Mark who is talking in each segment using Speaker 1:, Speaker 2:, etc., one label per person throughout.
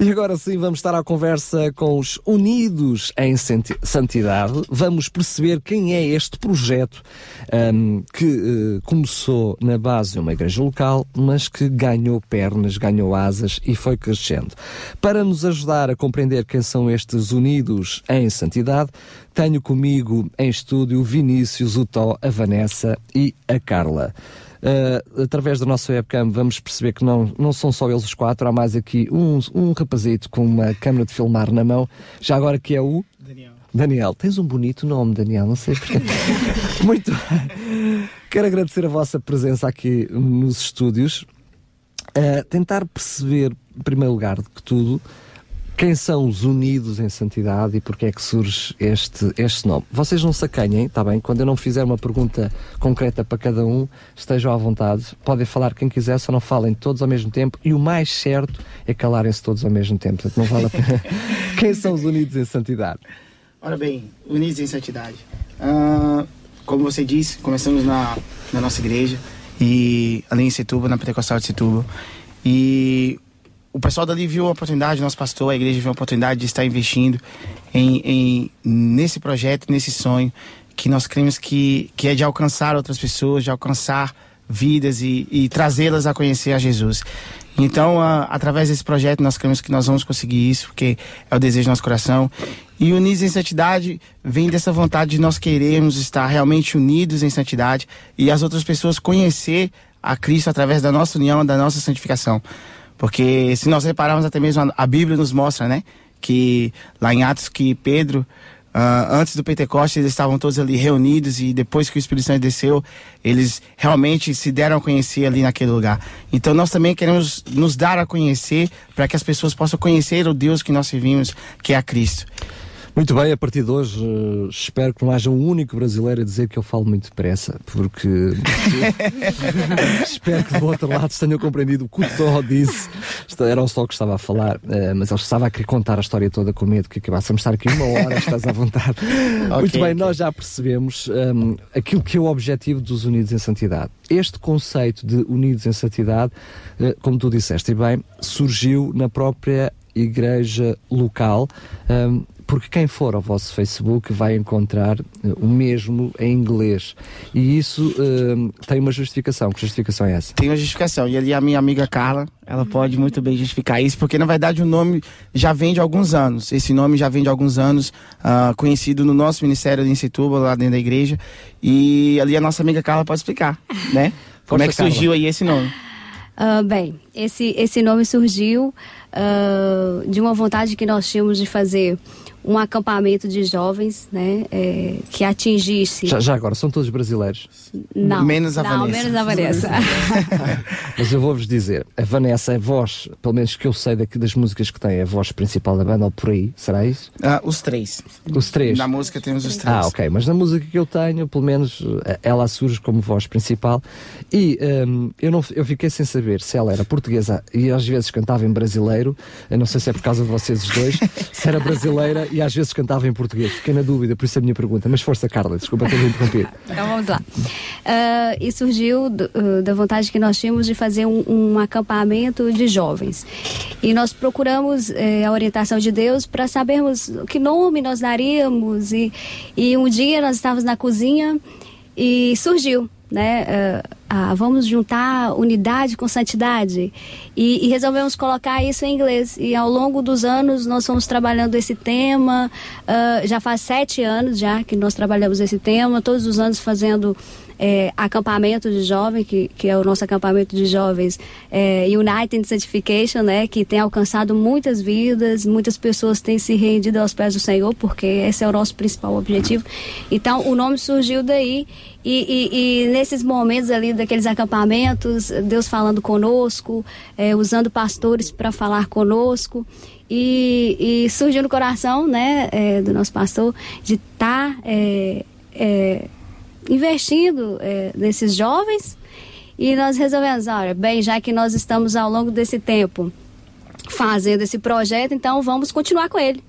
Speaker 1: E agora sim vamos estar à conversa com os Unidos em Santidade. Vamos perceber quem é este projeto um, que uh, começou na base de uma igreja local, mas que ganhou pernas, ganhou asas e foi crescendo. Para nos ajudar a compreender quem são estes Unidos em Santidade, tenho comigo em estúdio Vinícius, o Tó, a Vanessa e a Carla. Uh, através da nossa webcam vamos perceber que não, não são só eles os quatro, há mais aqui um, um rapazito com uma câmera de filmar na mão, já agora que é o Daniel. Daniel, tens um bonito nome, Daniel, não sei porque. Muito Quero agradecer a vossa presença aqui nos estúdios. Uh, tentar perceber, em primeiro lugar, de que tudo, quem são os unidos em santidade e porque é que surge este, este nome. Vocês não se acanhem, está bem? Quando eu não fizer uma pergunta concreta para cada um, estejam à vontade. Podem falar quem quiser, só não falem todos ao mesmo tempo e o mais certo é calarem-se todos ao mesmo tempo. Portanto, não vale a pena. quem são os unidos em santidade?
Speaker 2: Ora bem, unidos em santidade. Uh, como você disse, começamos na, na nossa igreja e ali em Setúbal, na Pentecostal de Setúbal. E o pessoal dali viu a oportunidade, nosso pastor, a igreja viu a oportunidade de estar investindo em, em, nesse projeto, nesse sonho, que nós cremos que, que é de alcançar outras pessoas, de alcançar vidas e, e trazê-las a conhecer a Jesus. Então, a, através desse projeto, nós cremos que nós vamos conseguir isso, porque é o desejo do nosso coração. E unir em santidade vem dessa vontade de nós queremos estar realmente unidos em santidade e as outras pessoas conhecer a Cristo através da nossa união, da nossa santificação. Porque se nós repararmos até mesmo a Bíblia nos mostra, né? Que lá em Atos que Pedro, uh, antes do Pentecostes, eles estavam todos ali reunidos e depois que o Espírito Santo desceu, eles realmente se deram a conhecer ali naquele lugar. Então nós também queremos nos dar a conhecer para que as pessoas possam conhecer o Deus que nós servimos, que é a Cristo.
Speaker 1: Muito bem, a partir de hoje uh, espero que não haja um único brasileiro a dizer que eu falo muito depressa, porque espero que do outro lado tenham compreendido o que o Tó disse. Era o Sol que estava a falar, uh, mas ele estava a querer contar a história toda com medo que acabássemos estar aqui uma hora, estás à vontade. okay, muito bem, okay. nós já percebemos um, aquilo que é o objetivo dos Unidos em Santidade. Este conceito de Unidos em Santidade, uh, como tu disseste, e bem, surgiu na própria igreja local. Um, porque quem for ao vosso Facebook vai encontrar uh, o mesmo em inglês. E isso uh, tem uma justificação. Que justificação é essa?
Speaker 2: Tem uma justificação. E ali a minha amiga Carla, ela pode muito bem justificar isso, porque na verdade o nome já vem de alguns anos. Esse nome já vem de alguns anos, uh, conhecido no nosso ministério de Incituba, lá dentro da igreja. E ali a nossa amiga Carla pode explicar, né? Como Poxa, é que surgiu Carla. aí esse nome?
Speaker 3: Uh, bem, esse, esse nome surgiu uh, de uma vontade que nós tínhamos de fazer um acampamento de jovens, né, é, que atingisse.
Speaker 1: Já, já, agora, são todos brasileiros?
Speaker 3: Não.
Speaker 2: Menos a
Speaker 3: não,
Speaker 2: Vanessa.
Speaker 3: menos a Vanessa.
Speaker 1: Mas eu vou-vos dizer, a Vanessa é a voz, pelo menos que eu sei daqui das músicas que tem, é a voz principal da banda, ou por aí, será isso?
Speaker 2: Ah, os três.
Speaker 1: Os três?
Speaker 2: Na música temos os três.
Speaker 1: Ah, ok, mas na música que eu tenho, pelo menos eh, ela surge como voz principal e um, eu, não, eu fiquei sem saber se ela era portuguesa e às vezes cantava em brasileiro, eu não sei se é por causa de vocês os dois, se era brasileira e às vezes cantava em português. Fiquei na dúvida, por isso a minha pergunta. Mas força, Carla, desculpa ter interrompido.
Speaker 3: então vamos lá. Uh, e surgiu do, uh, da vontade que nós tínhamos de fazer um, um acampamento de jovens. E nós procuramos eh, a orientação de Deus para sabermos que nome nós daríamos. E, e um dia nós estávamos na cozinha e surgiu né? Uh, ah, vamos juntar unidade com santidade e, e, resolvemos colocar isso em inglês e ao longo dos anos nós fomos trabalhando esse tema uh, já faz sete anos já que nós trabalhamos esse tema todos os anos fazendo é, acampamento de jovens, que, que é o nosso acampamento de jovens é, United Sanctification, né, que tem alcançado muitas vidas, muitas pessoas têm se rendido aos pés do Senhor, porque esse é o nosso principal objetivo. Então, o nome surgiu daí, e, e, e nesses momentos ali daqueles acampamentos, Deus falando conosco, é, usando pastores para falar conosco. E, e, surgiu no coração né, é, do nosso pastor de estar tá, é, é, investindo é, nesses jovens e nós resolvemos, olha, bem, já que nós estamos ao longo desse tempo fazendo esse projeto, então vamos continuar com ele,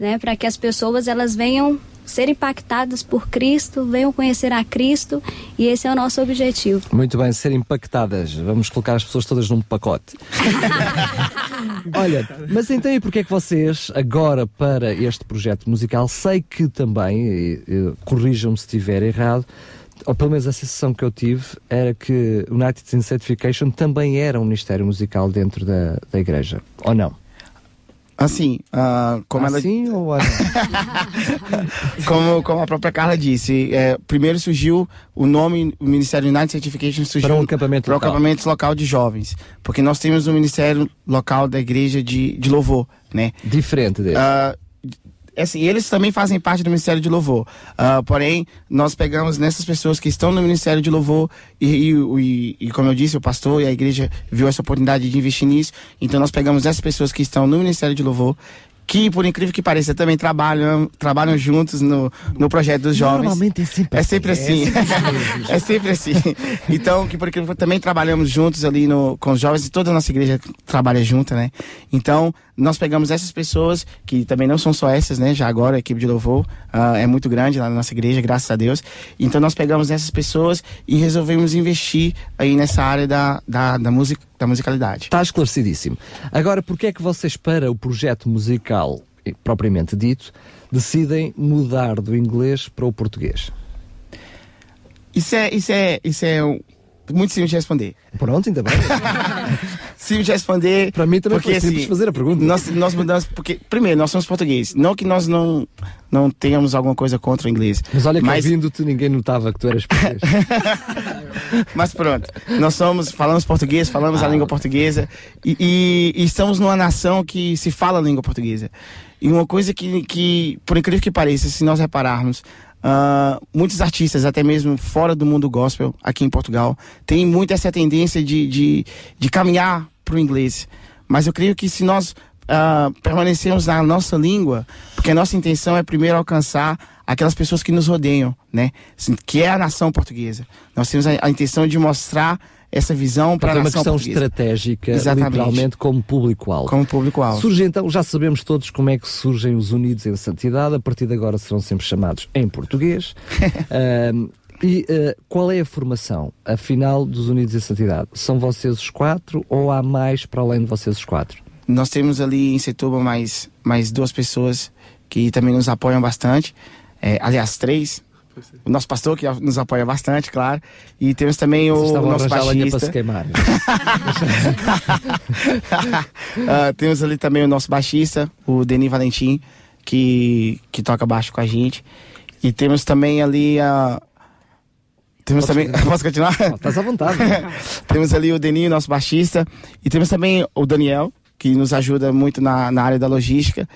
Speaker 3: né? Para que as pessoas elas venham ser impactadas por Cristo, venham conhecer a Cristo e esse é o nosso objetivo.
Speaker 1: Muito bem, ser impactadas. Vamos colocar as pessoas todas num pacote. Olha, mas então e porquê é que vocês, agora para este projeto musical, sei que também, corrijam-me se estiver errado, ou pelo menos a sensação que eu tive, era que United in Certification também era um ministério musical dentro da, da igreja, ou não?
Speaker 2: Assim, uh, como
Speaker 1: assim
Speaker 2: ela...
Speaker 1: ou
Speaker 2: como, como a própria Carla disse, é, primeiro surgiu o nome, o Ministério United Certification surgiu
Speaker 1: para um acampamento
Speaker 2: para
Speaker 1: local.
Speaker 2: acampamento local de jovens, porque nós temos um ministério local da igreja de, de louvor, né?
Speaker 1: Diferente dele. Uh,
Speaker 2: assim, eles também fazem parte do Ministério de Louvor. Uh, porém, nós pegamos nessas pessoas que estão no Ministério de Louvor e, e, e, como eu disse, o pastor e a igreja viu essa oportunidade de investir nisso. Então, nós pegamos essas pessoas que estão no Ministério de Louvor que, por incrível que pareça, também trabalham, trabalham juntos no, no projeto dos jovens.
Speaker 1: Normalmente é sempre,
Speaker 2: é sempre assim. assim. É, sempre assim. Então, que por incrível também trabalhamos juntos ali no, com os jovens e toda a nossa igreja trabalha junto, né? Então, nós pegamos essas pessoas, que também não são só essas, né? Já agora a equipe de louvor uh, é muito grande lá na nossa igreja, graças a Deus. Então, nós pegamos essas pessoas e resolvemos investir aí nessa área da, da, da música da musicalidade.
Speaker 1: Está esclarecidíssimo. Agora, porquê é que vocês, para o projeto musical propriamente dito, decidem mudar do inglês para o português?
Speaker 2: Isso é, isso é, isso é muito simples de responder.
Speaker 1: Pronto, ainda bem.
Speaker 2: simples de responder.
Speaker 1: Para mim também porque, foi simples assim, fazer a pergunta.
Speaker 2: Nós, nós mudamos, porque, primeiro, nós somos portugueses. Não que nós não, não tenhamos alguma coisa contra o inglês.
Speaker 1: Mas olha que mas... ouvindo-te ninguém notava que tu eras português.
Speaker 2: mas pronto, nós somos, falamos português, falamos ah. a língua portuguesa e, e, e, estamos numa nação que se fala a língua portuguesa. E uma coisa que, que por incrível que pareça, se nós repararmos, Uh, muitos artistas, até mesmo fora do mundo gospel, aqui em Portugal, têm muito essa tendência de, de, de caminhar para o inglês. Mas eu creio que se nós uh, permanecermos na nossa língua, porque a nossa intenção é primeiro alcançar aquelas pessoas que nos rodeiam, né? Assim, que é a nação portuguesa. Nós temos a, a intenção de mostrar essa visão para a nação
Speaker 1: portuguesa. É uma questão estratégica, Exatamente. literalmente, como público-alvo.
Speaker 2: Como público-alvo.
Speaker 1: Surge então, já sabemos todos como é que surgem os Unidos em Santidade, a partir de agora serão sempre chamados em português. uh, e uh, qual é a formação, afinal, dos Unidos em Santidade? São vocês os quatro ou há mais para além de vocês os quatro?
Speaker 2: Nós temos ali em Setúbal mais, mais duas pessoas que também nos apoiam bastante. É, aliás, três, o nosso pastor, que nos apoia bastante, claro. E temos também o nosso baixista.
Speaker 1: Se queimar.
Speaker 2: uh, temos ali também o nosso baixista, o Denis Valentim, que, que toca baixo com a gente. E temos também ali a. Temos também. Posso continuar?
Speaker 1: Estás à vontade.
Speaker 2: temos ali o Denis, nosso baixista. E temos também o Daniel, que nos ajuda muito na, na área da logística.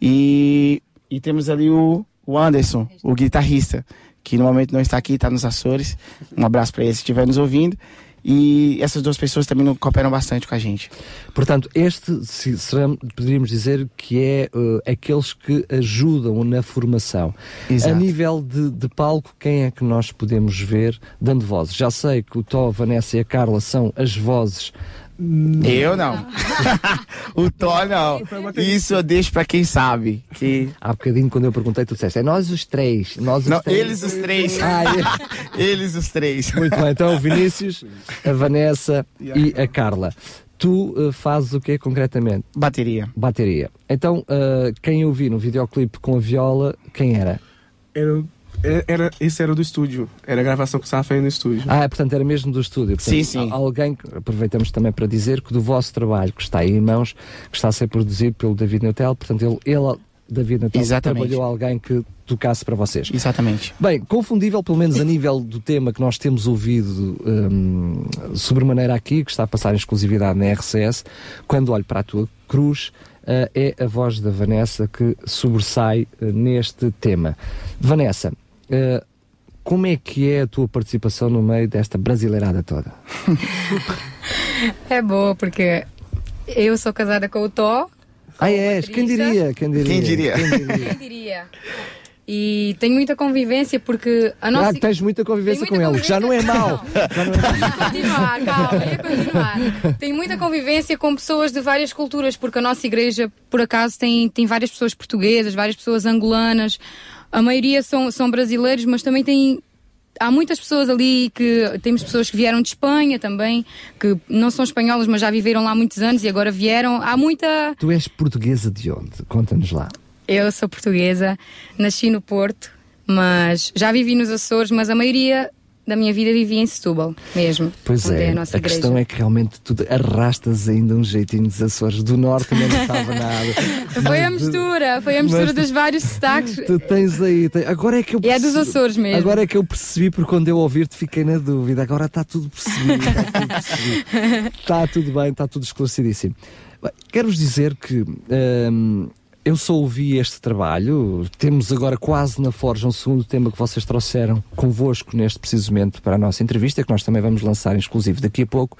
Speaker 2: E, e temos ali o, o Anderson, o guitarrista que no momento não está aqui, está nos Açores. Um abraço para ele se estiver nos ouvindo. E essas duas pessoas também cooperam bastante com a gente.
Speaker 1: Portanto, este se, será, poderíamos dizer que é uh, aqueles que ajudam na formação.
Speaker 2: Exato.
Speaker 1: A nível de, de, palco, quem é que nós podemos ver dando vozes? Já sei que o Tó, a Vanessa e a Carla são as vozes
Speaker 2: eu não. o Thor não. Isso eu deixo pra quem sabe. Que...
Speaker 1: Há bocadinho, quando eu perguntei, tu disseste, é nós os três. Nós os
Speaker 2: não,
Speaker 1: três.
Speaker 2: eles os três. ah, eles os três.
Speaker 1: Muito bem, então o Vinícius, a Vanessa e a Carla. Tu uh, fazes o que concretamente?
Speaker 2: Bateria.
Speaker 1: Bateria. Então, uh, quem eu vi no videoclipe com a viola, quem era?
Speaker 4: Era é, era, esse era do estúdio. Era a gravação que estava fazendo no estúdio.
Speaker 1: Ah, portanto era mesmo do estúdio. Portanto,
Speaker 2: sim, sim.
Speaker 1: Alguém, aproveitamos também para dizer que do vosso trabalho que está aí em mãos, que está a ser produzido pelo David Neutel, portanto ele, ele David Neutel,
Speaker 2: Exatamente.
Speaker 1: trabalhou alguém que tocasse para vocês.
Speaker 2: Exatamente.
Speaker 1: Bem, confundível, pelo menos a nível do tema que nós temos ouvido um, sobremaneira aqui, que está a passar em exclusividade na RCS, quando olho para a tua cruz, uh, é a voz da Vanessa que sobressai uh, neste tema. Vanessa, Uh, como é que é a tua participação no meio desta brasileirada toda?
Speaker 5: é boa, porque eu sou casada com o Tó.
Speaker 1: Ah, és? Quem diria? Quem diria?
Speaker 2: Quem diria?
Speaker 5: Quem diria? Quem diria? E tenho muita convivência porque a nossa.
Speaker 1: Ah, tens muita convivência
Speaker 5: muita
Speaker 1: com ele, que já não é mau. Já não é.
Speaker 5: Ia continuar, calma, ia continuar. Tenho muita convivência com pessoas de várias culturas, porque a nossa igreja, por acaso, tem, tem várias pessoas portuguesas, várias pessoas angolanas. A maioria são, são brasileiros, mas também tem. Há muitas pessoas ali que. Temos pessoas que vieram de Espanha também, que não são espanholas, mas já viveram lá muitos anos e agora vieram. Há muita.
Speaker 1: Tu és portuguesa de onde? Conta-nos lá.
Speaker 5: Eu sou portuguesa, nasci no Porto, mas já vivi nos Açores, mas a maioria da minha vida vivi em Setúbal, mesmo.
Speaker 1: Pois
Speaker 5: onde
Speaker 1: é,
Speaker 5: a nossa
Speaker 1: a
Speaker 5: igreja.
Speaker 1: questão é que realmente tu arrastas ainda um jeitinho dos Açores. Do Norte não estava nada.
Speaker 5: Foi a mistura, foi a mistura dos vários sotaques.
Speaker 1: Tu tens aí. Agora é que eu
Speaker 5: E é dos
Speaker 1: percebi-
Speaker 5: Açores mesmo.
Speaker 1: Agora é que eu percebi, porque quando eu ouvir-te fiquei na dúvida. Agora está tudo percebido. Está tudo percebido. Está tudo bem, está tudo esclarecidíssimo. Quero-vos dizer que. hum, eu só ouvi este trabalho, temos agora quase na Forja um segundo tema que vocês trouxeram convosco neste precisamente para a nossa entrevista, que nós também vamos lançar em exclusivo daqui a pouco,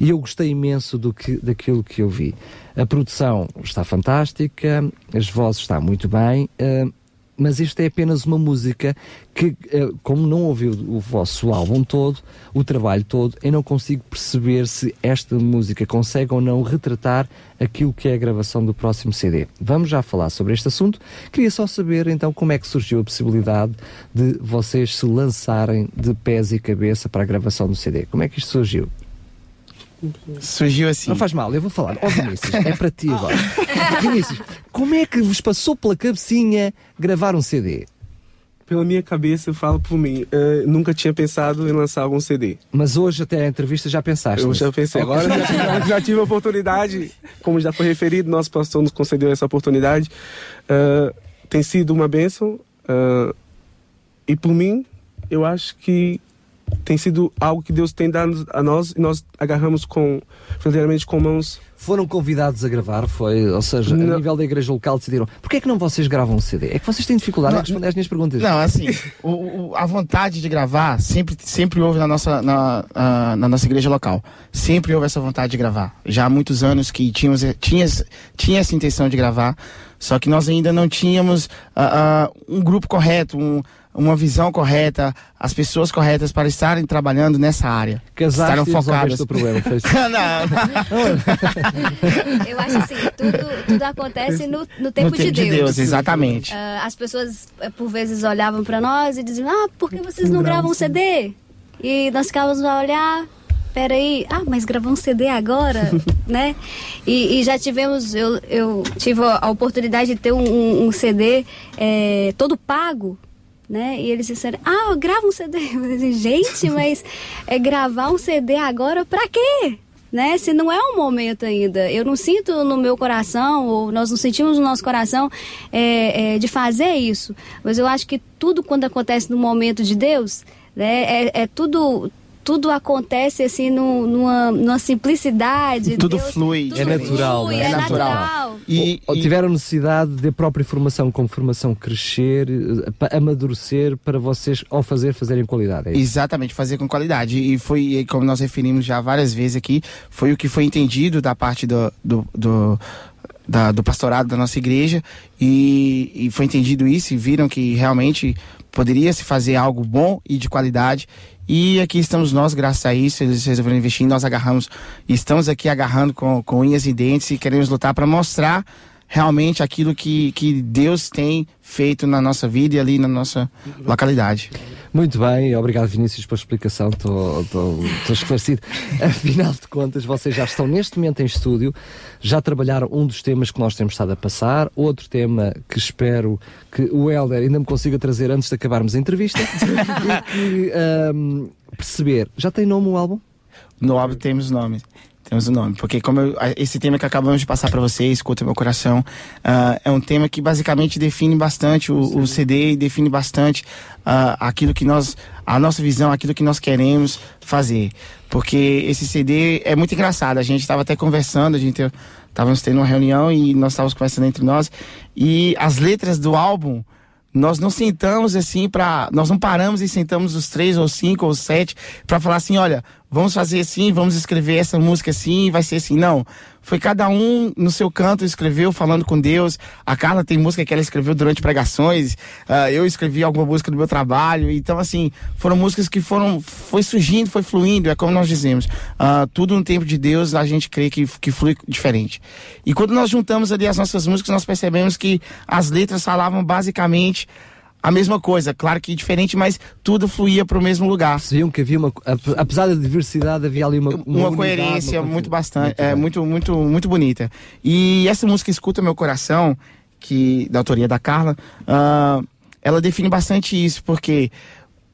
Speaker 1: e eu gostei imenso do que, daquilo que eu vi. A produção está fantástica, as vozes estão muito bem, hum, mas isto é apenas uma música que, eh, como não ouvi o vosso álbum todo, o trabalho todo, eu não consigo perceber se esta música consegue ou não retratar aquilo que é a gravação do próximo CD. Vamos já falar sobre este assunto. Queria só saber então como é que surgiu a possibilidade de vocês se lançarem de pés e cabeça para a gravação do CD. Como é que isto surgiu?
Speaker 2: Surgiu assim.
Speaker 1: Não faz mal, eu vou falar. Ó Vinícius, é para ti agora. Vinícius, como é que vos passou pela cabecinha gravar um CD?
Speaker 4: Pela minha cabeça, eu falo por mim. eh, nunca tinha pensado em lançar algum CD.
Speaker 1: Mas hoje, até a entrevista, já pensaste?
Speaker 4: Eu
Speaker 1: nisso?
Speaker 4: já pensei, agora já, tive- já tive a oportunidade, como já foi referido, nosso pastor nos concedeu essa oportunidade. Ah, tem sido uma bênção. ah, e por mim, eu acho que tem sido algo que Deus tem dado a nós e nós agarramos com, verdadeiramente com mãos.
Speaker 1: Foram convidados a gravar, foi? Ou seja, a
Speaker 4: Não.
Speaker 1: nível da igreja local decidiram. Porquê é que não vocês gravam um CD? É que vocês têm dificuldade em responder às minhas perguntas.
Speaker 2: Não, assim, o- o- a vontade de gravar sempre, sempre houve na nossa, na, na nossa igreja local. Sempre houve essa vontade de gravar. Já há muitos anos que tínhamos, tinha, tinha essa intenção de gravar, só que nós ainda não tínhamos ah, ah, um grupo correto, um- uma visão correta, as pessoas corretas para estarem trabalhando nessa área.
Speaker 1: Casaste
Speaker 2: Estarem focadas.
Speaker 1: o problema.
Speaker 2: não, não.
Speaker 3: Eu acho assim, tudo, tudo acontece no, no tempo,
Speaker 2: no tempo
Speaker 3: de Deus.
Speaker 2: exatamente.
Speaker 3: Ah, as pessoas, eh, por vezes, olhavam para nós e diziam: Ah, por que vocês não gravam um CD? E nós ficávamos a olhar. Peraí, ah, mas gravar um CD agora, né? E, e já tivemos, eu, eu tive a oportunidade de ter um, um- CD eh, todo pago, né? E eles disseram, ah, grava um CD. Falei assim, gente, mas é gravar um CD agora pra quê? Né? Se não é o momento ainda. Eu não sinto no meu coração, ou nós não sentimos no nosso coração é, é, de fazer isso. Mas eu acho que tudo quando acontece no momento de Deus, né? É, é tudo. Tudo acontece assim num- numa, numa simplicidade.
Speaker 2: Tudo
Speaker 3: Deus-
Speaker 2: flui,
Speaker 3: tudo
Speaker 1: é natural,
Speaker 3: flui,
Speaker 1: né?
Speaker 3: É,
Speaker 2: É natural.
Speaker 3: natural.
Speaker 2: E, e-
Speaker 1: tiveram necessidade de a própria formação como formação crescer, eh, amadurecer para vocês, ao fazer, fazerem qualidade. É?
Speaker 2: Exatamente, fazer com qualidade. E foi, como nós referimos já várias vezes aqui, foi o que foi entendido da parte do, do, do, da- do pastorado da nossa igreja. E, e foi entendido isso e viram que realmente poderia se fazer algo bom e de qualidade. E aqui estamos nós, graças a isso, eles resolveram investir, nós agarramos, estamos aqui agarrando com, com unhas e dentes e queremos lutar para mostrar realmente aquilo que, que Deus tem feito na nossa vida e ali na nossa localidade.
Speaker 1: Muito bem, obrigado Vinícius pela explicação, estou esclarecido. Afinal de contas, vocês já estão neste momento em estúdio, já trabalharam um dos temas que nós temos estado a passar, outro tema que espero que o Helder ainda me consiga trazer antes de acabarmos a entrevista e que, ahm, perceber, já tem nome o álbum?
Speaker 2: No álbum temos nome. Temos o nome. Porque como eu- esse tema que acabamos de passar para vocês, Escuta Meu Coração, ah, é um tema que basicamente define bastante o, o CD e define bastante ah, aquilo que nós, a nossa visão, aquilo que nós queremos fazer. Porque esse CD é muito engraçado. A gente estava até conversando, a gente estávamos tendo uma reunião e nós estávamos conversando entre nós. E as letras do álbum nós não sentamos assim para nós não paramos e sentamos os três ou cinco ou sete para falar assim olha vamos fazer assim, vamos escrever essa música assim, vai ser assim. Não. Foi cada um no seu canto escreveu, falando com Deus. A Carla tem música que ela escreveu durante pregações. Uh, eu escrevi alguma música do meu trabalho. Então, assim, foram músicas que foram. Foi surgindo, foi fluindo, é como nós dizemos. Uh, tudo no tempo de Deus, a gente crê que, que flui diferente. E quando nós juntamos ali as nossas músicas, nós percebemos que as letras falavam basicamente a mesma coisa, claro que diferente, mas tudo fluía para o mesmo lugar.
Speaker 1: Percebiam que havia uma, apesar da diversidade, havia ali uma,
Speaker 2: uma, uma coerência uma muito bastante, muito é muito muito muito bonita. E essa música escuta meu coração, que da autoria da Carla, uh, ela define bastante isso, porque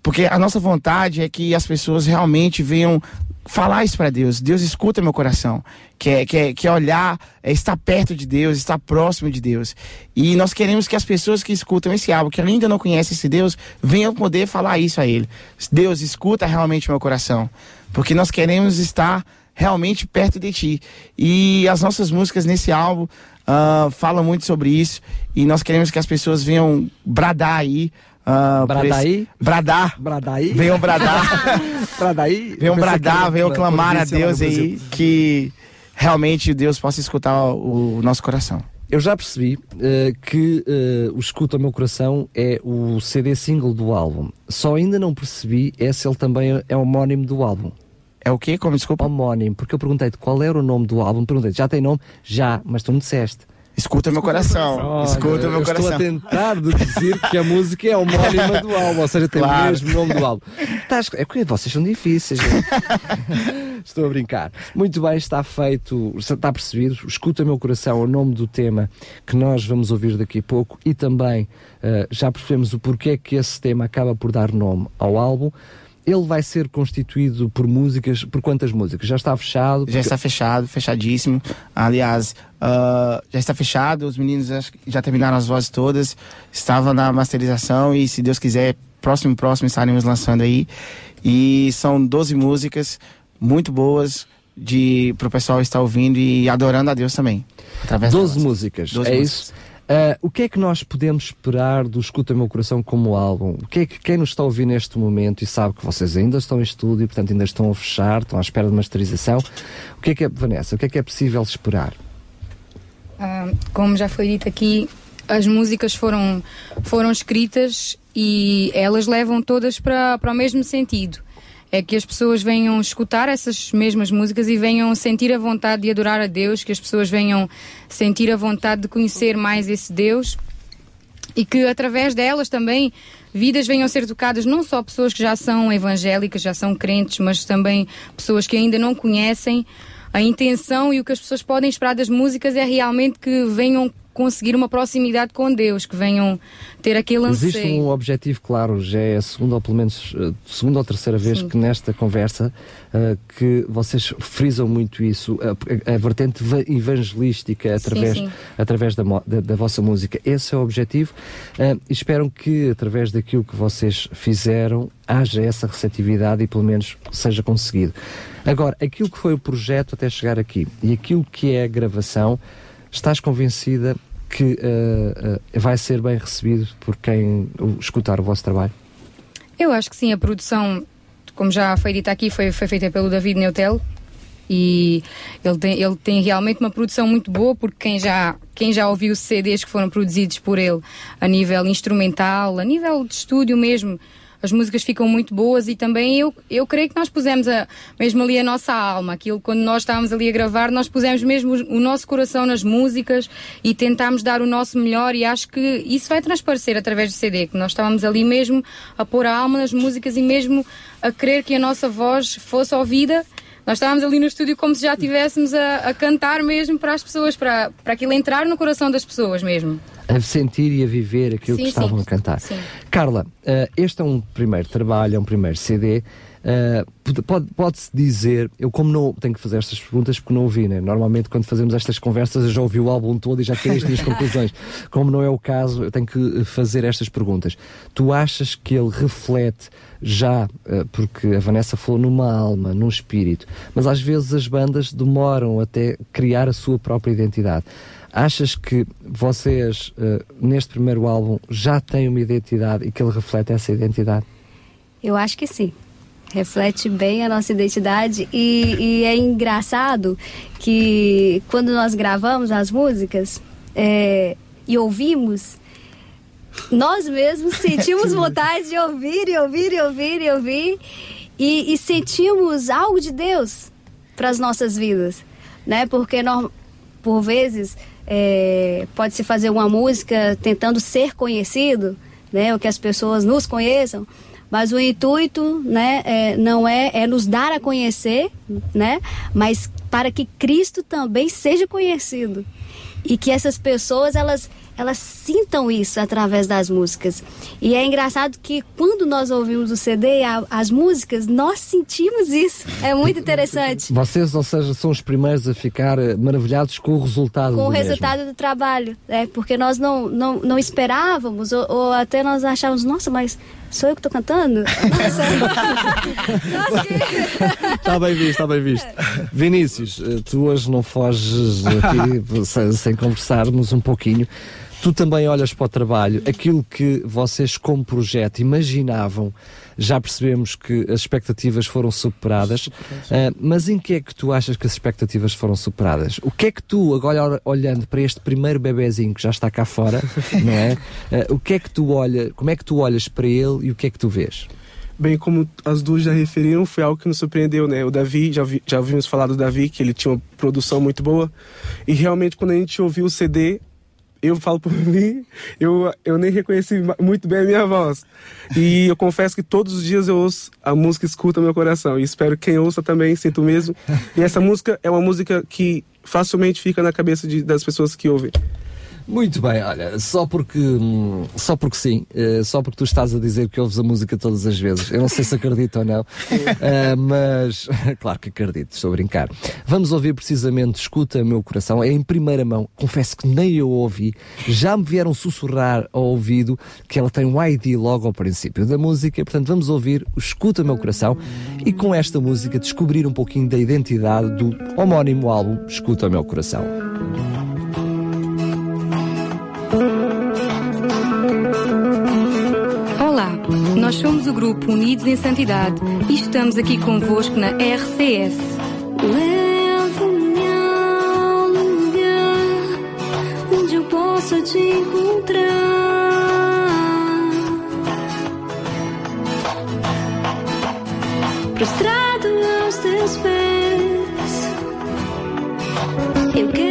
Speaker 2: porque a nossa vontade é que as pessoas realmente venham falar isso para Deus. Deus escuta meu coração. Quer, quer, quer olhar, é estar perto de Deus, estar próximo de Deus. E nós queremos que as pessoas que escutam esse álbum, que ainda não conhecem esse Deus, venham poder falar isso a Ele. Deus, escuta realmente meu coração. Porque nós queremos estar realmente perto de Ti. E as nossas músicas nesse álbum uh, falam muito sobre isso. E nós queremos que as pessoas venham bradar aí
Speaker 1: Uh, Bradaí?
Speaker 2: Esse... Bradar.
Speaker 1: Bradaí?
Speaker 2: Venham bradar.
Speaker 1: Bradaí?
Speaker 2: Venham bradar, venham clamar a Deus aí que realmente Deus possa escutar o, nosso coração.
Speaker 1: Eu já percebi uh, que uh, o Escuta o Meu Coração é o CD single do álbum. Só ainda não percebi é se ele também é homónimo do álbum.
Speaker 2: É o quê? Como desculpa?
Speaker 1: Homónimo, porque eu perguntei-te qual era o nome do álbum. Perguntei-te, já tem nome? Já, mas tu me disseste.
Speaker 2: Escuta meu coração. Escuta meu coração.
Speaker 1: Estou a tentar dizer que a música é homónima do álbum, ou seja, tem claro. o mesmo nome do álbum. É porque vocês são difíceis. Estou a brincar. Muito bem, está feito, está percebido. Escuta meu coração, é o nome do tema que nós vamos ouvir daqui a pouco e também uh, já percebemos o porquê que esse tema acaba por dar nome ao álbum ele vai ser constituído por músicas, por quantas músicas? Já está fechado?
Speaker 2: Porque... Já está fechado, fechadíssimo. Aliás, uh, já está fechado, os meninos já, terminaram as vozes todas, estava na masterização e se Deus quiser, próximo, próximo estaremos lançando aí. E são 12 músicas muito boas de para o pessoal estar ouvindo e adorando a Deus também.
Speaker 1: Através 12 músicas, 12 é músicas. isso? Uh, o que é que nós podemos esperar do Escuta Meu Coração como álbum? O que é que quem nos está a ouvir neste momento e sabe que vocês ainda estão em estúdio, portanto ainda estão a fechar, estão à espera de masterização, o que é que é, Vanessa, o que é que é possível esperar?
Speaker 5: Uh, como já foi dito aqui, as músicas foram, foram escritas e elas levam todas para, para o mesmo sentido é que as pessoas venham escutar essas mesmas músicas e venham sentir a vontade de adorar a Deus, que as pessoas venham sentir a vontade de conhecer mais esse Deus e que através delas também vidas venham a ser tocadas, não só pessoas que já são evangélicas, já são crentes, mas também pessoas que ainda não conhecem. A intenção e o que as pessoas podem esperar das músicas é realmente que venham conseguir uma proximidade com Deus, que venham ter aquele anseio.
Speaker 1: Existe um objetivo claro, já é a segunda ou pelo menos a eh, segunda ou terceira vez Sim. que nesta conversa uh, que vocês frisam muito isso, a, a, vertente evangelística através, sim, sim. através da, da, da, vossa música. Esse é o objetivo. Uh, espero que através daquilo que vocês fizeram haja essa receptividade e pelo menos seja conseguido. Agora, aquilo que foi o projeto até chegar aqui e aquilo que é a gravação, estás convencida que uh, uh, vai ser bem recebido por quem escutar o vosso trabalho?
Speaker 5: Eu acho que sim, a produção, como já foi dita aqui, foi, foi feita pelo David Neutel e ele tem, ele tem realmente uma produção muito boa porque quem já, quem já ouviu CDs que foram produzidos por ele a nível instrumental, a nível de estúdio mesmo, as músicas ficam muito boas e também eu, eu creio que nós pusemos a, mesmo ali a nossa alma, aquilo quando nós estávamos ali a gravar, nós pusemos mesmo o nosso coração nas músicas e tentámos dar o nosso melhor e acho que isso vai transparecer através do CD, que nós estávamos ali mesmo a pôr a alma nas músicas e mesmo a querer que a nossa voz fosse ouvida nós estávamos ali no estúdio como se já estivéssemos a, a, cantar mesmo para as pessoas, para, para aquilo entrar no coração das pessoas mesmo.
Speaker 1: A sentir e a viver aquilo sim, que estavam sim. a cantar. Sim. Carla, uh, este é um primeiro trabalho, é um primeiro CD. Uh, Pode-se pode dizer, eu como não tenho que fazer estas perguntas porque não ouvi, né? Normalmente quando fazemos estas conversas eu já ouvi o álbum todo e já tenho as minhas conclusões. Como não é o caso, eu tenho que fazer estas perguntas. Tu achas que ele reflete já, uh, porque a Vanessa falou numa alma, num espírito, mas às vezes as bandas demoram até criar a sua própria identidade. Achas que vocês, uh, neste primeiro álbum, já têm uma identidade e que ele reflete essa identidade?
Speaker 3: Eu acho que sim. Reflete bem a nossa identidade e, e, é engraçado que quando nós gravamos as músicas é, e ouvimos, nós mesmos sentimos vontade de ouvir e ouvir e ouvir e ouvir e, e sentimos algo de Deus para as nossas vidas, né? Porque nós, por vezes é, pode se fazer uma música tentando ser conhecido, né? Ou que as pessoas nos conheçam, mas o intuito, né, é, não é, é nos dar a conhecer, né, mas para que Cristo também seja conhecido e que essas pessoas elas elas sintam isso através das músicas. E é engraçado que quando nós ouvimos o CD, a, as músicas, nós sentimos isso. É muito interessante.
Speaker 1: Vocês, ou seja, são os primeiros a ficar eh, maravilhados com o resultado
Speaker 3: Com
Speaker 1: o
Speaker 3: mesmo. resultado do trabalho. É, porque nós não, não, não esperávamos, ou, ou até nós achávamos, nossa, mas Sou eu que estou cantando?
Speaker 1: Está bem visto, está bem visto. Vinícius, eh, tu hoje não foges aqui sem, sem conversarmos um pouquinho tu também olhas para o trabalho, aquilo que vocês como projeto imaginavam, já percebemos que as expectativas foram superadas, uh, mas em que é que tu achas que as expectativas foram superadas? O que é que tu, agora olhando para este primeiro bebezinho que já está cá fora, não é? Uh, o que é que tu olha, como é que tu olhas para ele e o que é que tu vês?
Speaker 4: Bem, como as duas já referiram, foi algo que nos surpreendeu, né? O Davi, já, vi, já ouvimos falar do Davi, que ele tinha uma produção muito boa. E realmente, quando a gente ouviu o CD, eu falo por mim, eu, eu nem reconheci muito bem a minha voz. E eu confesso que todos os dias eu ouço a música escuta meu coração. E espero que quem ouça também sinta o mesmo. E essa música é uma música que facilmente fica na cabeça de, das pessoas que ouvem.
Speaker 1: Muito bem, olha, só porque, hum, só porque sim, uh, só porque tu estás a dizer que ouves a música todas as vezes, eu não sei se acredito ou não, uh, mas claro que acredito, estou a brincar. Vamos ouvir precisamente Escuta Meu Coração, é em primeira mão, confesso que nem eu ouvi, já me vieram sussurrar ao ouvido que ela tem um ID logo ao princípio da música, portanto vamos ouvir o Escuta Meu Coração e com esta música descobrir um pouquinho da identidade do homónimo álbum Escuta Meu Coração.
Speaker 5: Nós somos o grupo Unidos em Santidade e estamos aqui convosco na RCS.
Speaker 6: Leva-me ao lugar onde eu possa te encontrar. Prostrado aos teus pés, eu quero.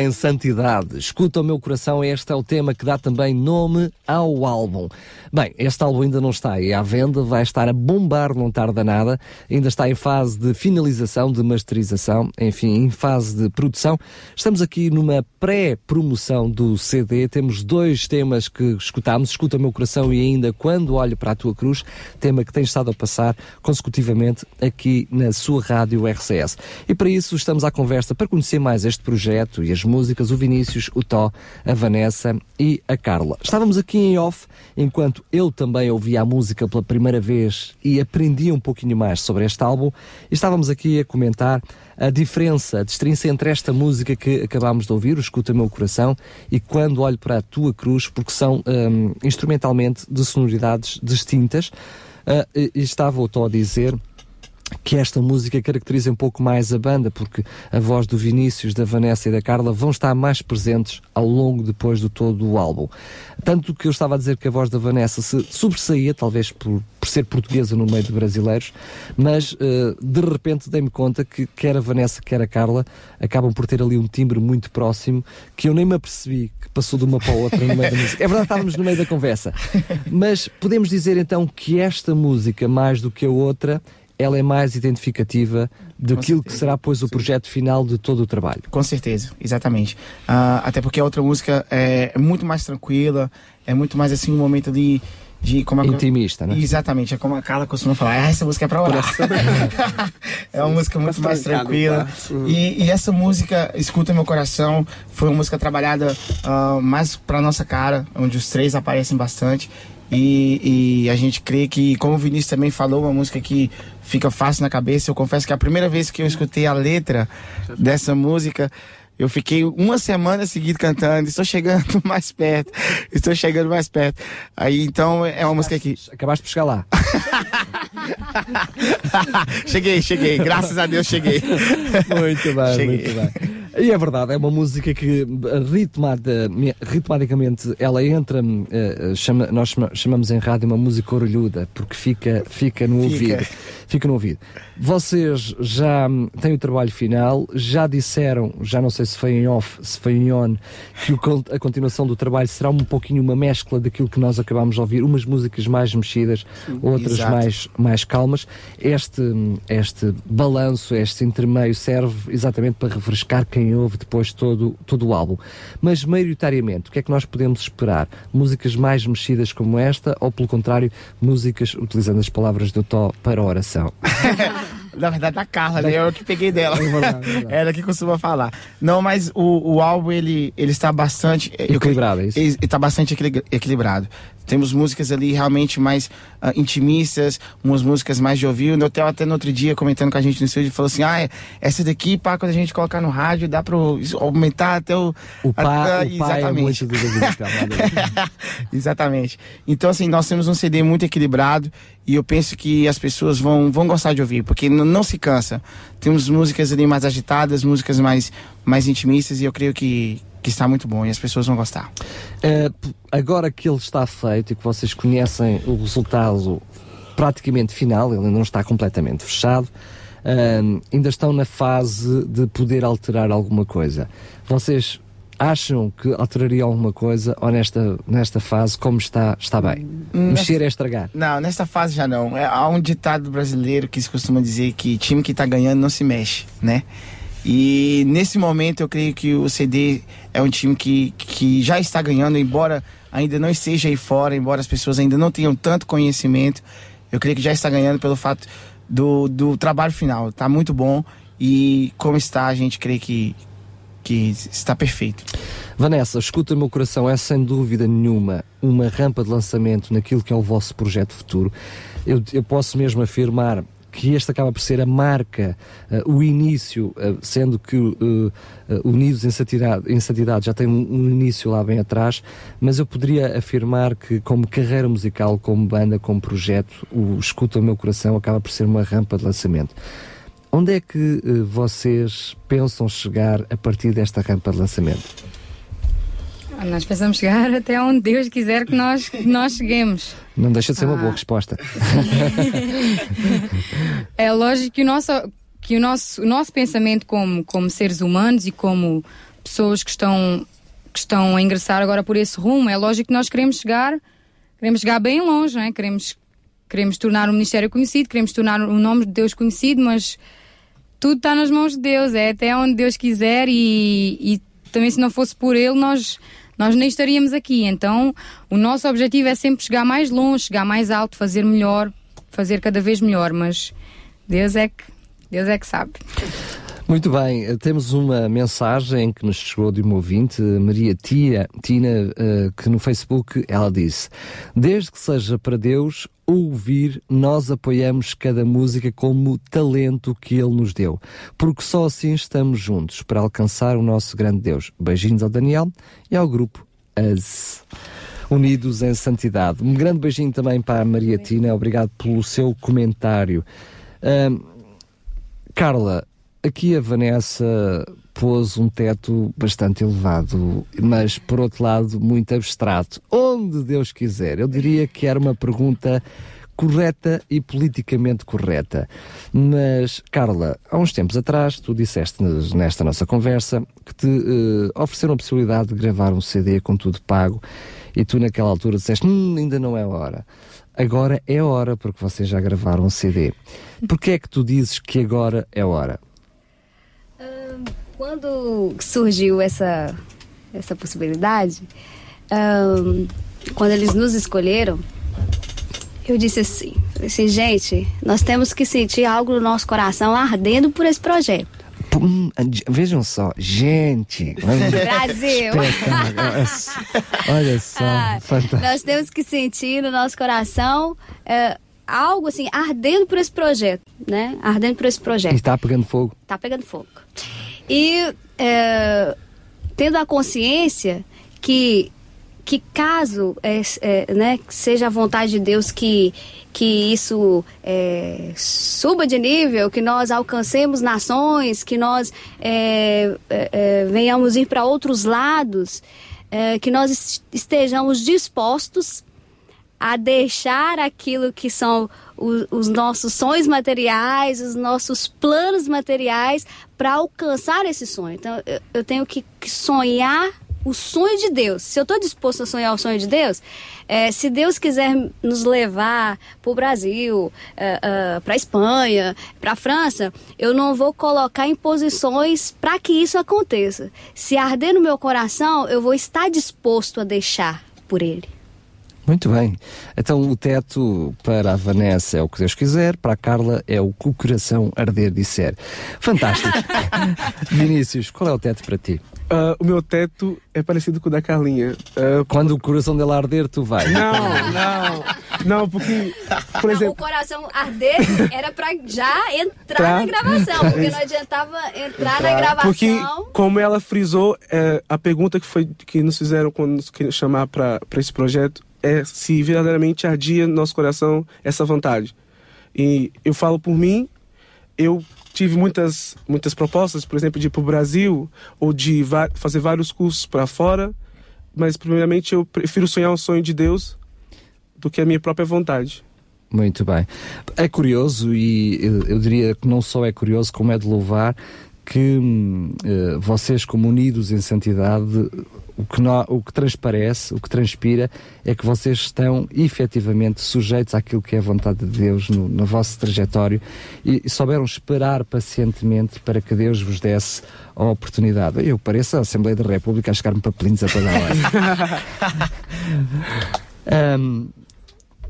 Speaker 1: Em Santidade. Escuta o meu coração, este é o tema que dá também nome ao álbum. Bem, este álbum ainda não está aí à venda, vai estar a bombar não tarda nada, ainda está em fase de finalização, de masterização, enfim, em fase de produção. Estamos aqui numa pré-promoção do CD, temos dois temas que escutámos, Escuta meu coração e ainda Quando olho para a tua cruz, tema que tem estado a passar consecutivamente aqui na sua rádio RCS. E para isso estamos à conversa para conhecer mais este projeto e as músicas, o Vinícius, o Tó, a Vanessa e a Carla. Estávamos aqui em off, enquanto eu também ouvi a música pela primeira vez e aprendi um pouquinho mais sobre este álbum, e estávamos aqui a comentar a diferença, a distinção entre esta música que acabámos de ouvir, o Escuta Meu Coração, e Quando Olho para a Tua Cruz, porque são hum, instrumentalmente de sonoridades distintas. Ah, e estava o a dizer que esta música caracteriza um pouco mais a banda, porque a voz do Vinícius, da Vanessa e da Carla vão estar mais presentes ao longo depois do todo o álbum. Tanto que eu estava a dizer que a voz da Vanessa se sobressaía, talvez por, por ser portuguesa no meio de brasileiros, mas eh, de repente dei-me conta que quer a Vanessa, quer a Carla acabam por ter ali um timbre muito próximo que eu nem me apercebi que passou de uma para a outra no meio da música. É verdade, estávamos no meio da conversa. Mas podemos dizer então que esta música, mais do que a outra, ela é mais identificativa daquilo que será, pois, o projeto final de todo o trabalho.
Speaker 2: Com certeza, exatamente. Ah, até porque a outra música é, é muito mais tranquila, é muito mais assim um momento ali de como a-
Speaker 1: Intimista, né?
Speaker 2: Exatamente, é como a Carla costuma falar, ah, essa música é pra orar. é uma música muito mais
Speaker 4: trancado,
Speaker 2: tranquila.
Speaker 4: tá?
Speaker 2: E, e essa música, Escuta Meu Coração, foi uma música trabalhada ah, mais pra nossa cara, onde os três aparecem bastante. E, e a gente crê que, como o Vinícius também falou, uma música que fica fácil na cabeça. Eu confesso que a primeira vez que eu escutei a letra dessa música, eu fiquei uma semana seguida cantando. Estou chegando mais perto, estou chegando mais perto. Aí então é uma música que.
Speaker 1: Acabaste por chegar lá.
Speaker 2: cheguei, cheguei. Graças a Deus cheguei.
Speaker 1: Muito bem,
Speaker 2: Cheguei.
Speaker 1: muito bem. E é verdade, é uma música que ritmada, ritmadicamente ela entra, eh, chama- nós chama- chamamos em rádio uma música orelhuda, porque fica, fica no
Speaker 2: Fica.
Speaker 1: ouvido. Fica no ouvido. Vocês já hum, têm o trabalho final, já disseram, já não sei se foi em off, se foi em on, que a continuação do trabalho será um pouquinho uma mescla daquilo que nós acabámos de ouvir, umas músicas mais mexidas, outras
Speaker 2: Exato.
Speaker 1: mais, mais calmas. Este, este balanço, este intermeio serve exatamente para refrescar quem ouve depois todo, todo o álbum. Mas, maioritariamente, o que é que nós podemos esperar? Músicas mais mexidas como esta ou, pelo contrário, músicas, utilizando as palavras do Tó, para oração?
Speaker 2: Na verdade, da Carla, né? Eu que peguei dela.
Speaker 1: É é.
Speaker 2: Ela que costuma falar. Não, mas o, o álbum, ele, ele está bastante... eu-
Speaker 1: Equilibrado, é isso?
Speaker 2: Ele está bastante equili- equilibrado. Temos músicas ali realmente mais ah, intimistas, umas músicas mais de ouvir. O Notel até no outro dia, comentando com a gente no estúdio, falou assim, ah, essa daqui, pá, quando a gente colocar no rádio, dá pra aumentar até o...
Speaker 1: O pá,
Speaker 2: até-
Speaker 1: o é muito do David Carvalho.
Speaker 2: Exatamente. Então, assim, nós temos um CD muito equilibrado e eu penso que as pessoas vão, vão gostar de ouvir, porque n- não se cansa. Temos músicas ali mais agitadas, músicas mais, mais intimistas e eu creio que, que está muito bom e as pessoas vão gostar.
Speaker 1: P- agora que ele está feito e que vocês conhecem o resultado praticamente final, ele ainda não está completamente fechado, ainda estão na fase de poder alterar alguma coisa. Vocês acham que alterariam alguma coisa ou nesta, nesta fase, como está, está bem? Mexer é estragar.
Speaker 2: Não, nessa fase já não. É, há um ditado brasileiro que se costuma dizer que time que tá ganhando não se mexe, né? E nesse momento eu creio que o CD é um time que, que já está ganhando, embora ainda não esteja aí fora, embora as pessoas ainda não tenham tanto conhecimento. Eu creio que já está ganhando pelo fato do, do trabalho final. Está muito bom e como está, a gente crê que, que está perfeito.
Speaker 1: Vanessa, escuta meu coração, é sem dúvida nenhuma uma rampa de lançamento naquilo que é o vosso projeto futuro. Eu, eu posso mesmo afirmar que este acaba por ser a marca, uh, o início, uh, sendo que uh, Unidos em Santidade, em Santidade já tem um, um, início lá bem atrás, mas eu poderia afirmar que, como carreira musical, como banda, como projeto, o Escuta o Meu Coração acaba por ser uma rampa de lançamento. Onde é que vocês pensam chegar a partir desta rampa de lançamento?
Speaker 5: Nós pensamos chegar até onde Deus quiser que nós, que nós cheguemos.
Speaker 1: Não deixa de ser ah. uma boa ah. resposta.
Speaker 5: é lógico que o nosso, que o nosso, o nosso pensamento como, como seres humanos e como pessoas que estão, que estão a ingressar agora por esse rumo, é lógico que nós queremos chegar, queremos chegar bem longe, não é? queremos, queremos tornar o ministério conhecido, queremos tornar o nome de Deus conhecido, mas tudo está nas mãos de Deus, é até onde Deus quiser e, e também se não fosse por Ele, nós nós nem estaríamos aqui. Então, o nosso objetivo é sempre chegar mais longe, chegar mais alto, fazer melhor, fazer cada vez melhor, mas Deus é que, Deus é que sabe.
Speaker 1: Muito bem, temos uma mensagem que nos chegou de uma ouvinte, Maria Tia, Tina, uh, que no Facebook ela disse: Desde que seja para Deus ouvir, nós apoiamos cada música como talento que Ele nos deu, porque só assim estamos juntos para alcançar o nosso grande Deus. Beijinhos ao Daniel e ao grupo As. Unidos em Santidade. Um grande beijinho também para a Maria Tina, obrigado pelo seu comentário. Uh, Carla, Aqui a Vanessa pôs um teto bastante elevado, mas por outro lado muito abstrato. Onde Deus quiser. Eu diria que era uma pergunta correta e politicamente correta. Mas, Carla, há uns tempos atrás, tu disseste nesta nossa conversa que te uh, ofereceram a possibilidade de gravar um CD com tudo pago e tu naquela altura disseste, hum, ainda não é hora. Agora é hora, porque vocês já gravaram um CD. Porquê é que tu dizes que agora é hora?
Speaker 3: Quando surgiu essa, essa possibilidade, um, quando eles nos escolheram, eu disse assim, assim, gente, nós temos que sentir algo no nosso coração ardendo por esse projeto.
Speaker 1: Pum, vejam só, gente.
Speaker 3: Brasil.
Speaker 1: Olha só, ah,
Speaker 3: Nós temos que sentir no nosso coração uh, algo assim, ardendo por esse projeto, né? Ardendo por esse projeto. E
Speaker 1: está pegando fogo.
Speaker 3: Está pegando fogo. E é, tendo a consciência que, que caso é, é, né, seja a vontade de Deus que, que isso é, suba de nível, que nós alcancemos nações, que nós é, é, venhamos ir para outros lados, que nós estejamos dispostos a deixar aquilo que são os, os nossos sonhos materiais, os nossos planos materiais para alcançar esse sonho. Então, eu, eu tenho que, sonhar o sonho de Deus. Se eu estou disposto a sonhar o sonho de Deus, é, se Deus quiser nos levar para o Brasil, é, é, para a Espanha, para a França, eu não vou colocar imposições para que isso aconteça. Se arder no meu coração, eu vou estar disposto a deixar por Ele.
Speaker 1: Muito bem. Então o teto para a Vanessa é o que Deus quiser, para a Carla é o que o coração arder disser. Fantástico. Vinícius, qual é o teto para ti?
Speaker 4: Uh, o meu teto é parecido com o da Carlinha.
Speaker 1: Uh, Quando o coração dela arder, tu vai.
Speaker 4: Não, não. Não, porque, por exemplo...
Speaker 3: o coração arder era para já entrar pra... na gravação, porque não adiantava entrar na gravação...
Speaker 4: Porque, como ela frisou, é, a pergunta que, foi, que nos fizeram quando nos queriam chamar para esse projeto é se verdadeiramente ardia no nosso coração essa vontade. E eu falo por mim, eu tive muitas, muitas propostas, por exemplo, de ir para o Brasil ou de fazer vários cursos para fora, mas primeiramente eu prefiro sonhar um sonho de Deus do que a minha própria vontade.
Speaker 1: Muito bem. É curioso e eu diria que não só é curioso, como é de louvar que uh, vocês, como unidos em santidade, o, que no, o que transparece, o que transpira, é que vocês estão efetivamente sujeitos àquilo que é a vontade de Deus no, no vosso trajetório e, e souberam esperar pacientemente para que Deus vos desse a oportunidade. Eu pareço a Assembleia da República a chegar-me papelinhos a toda hora. Um,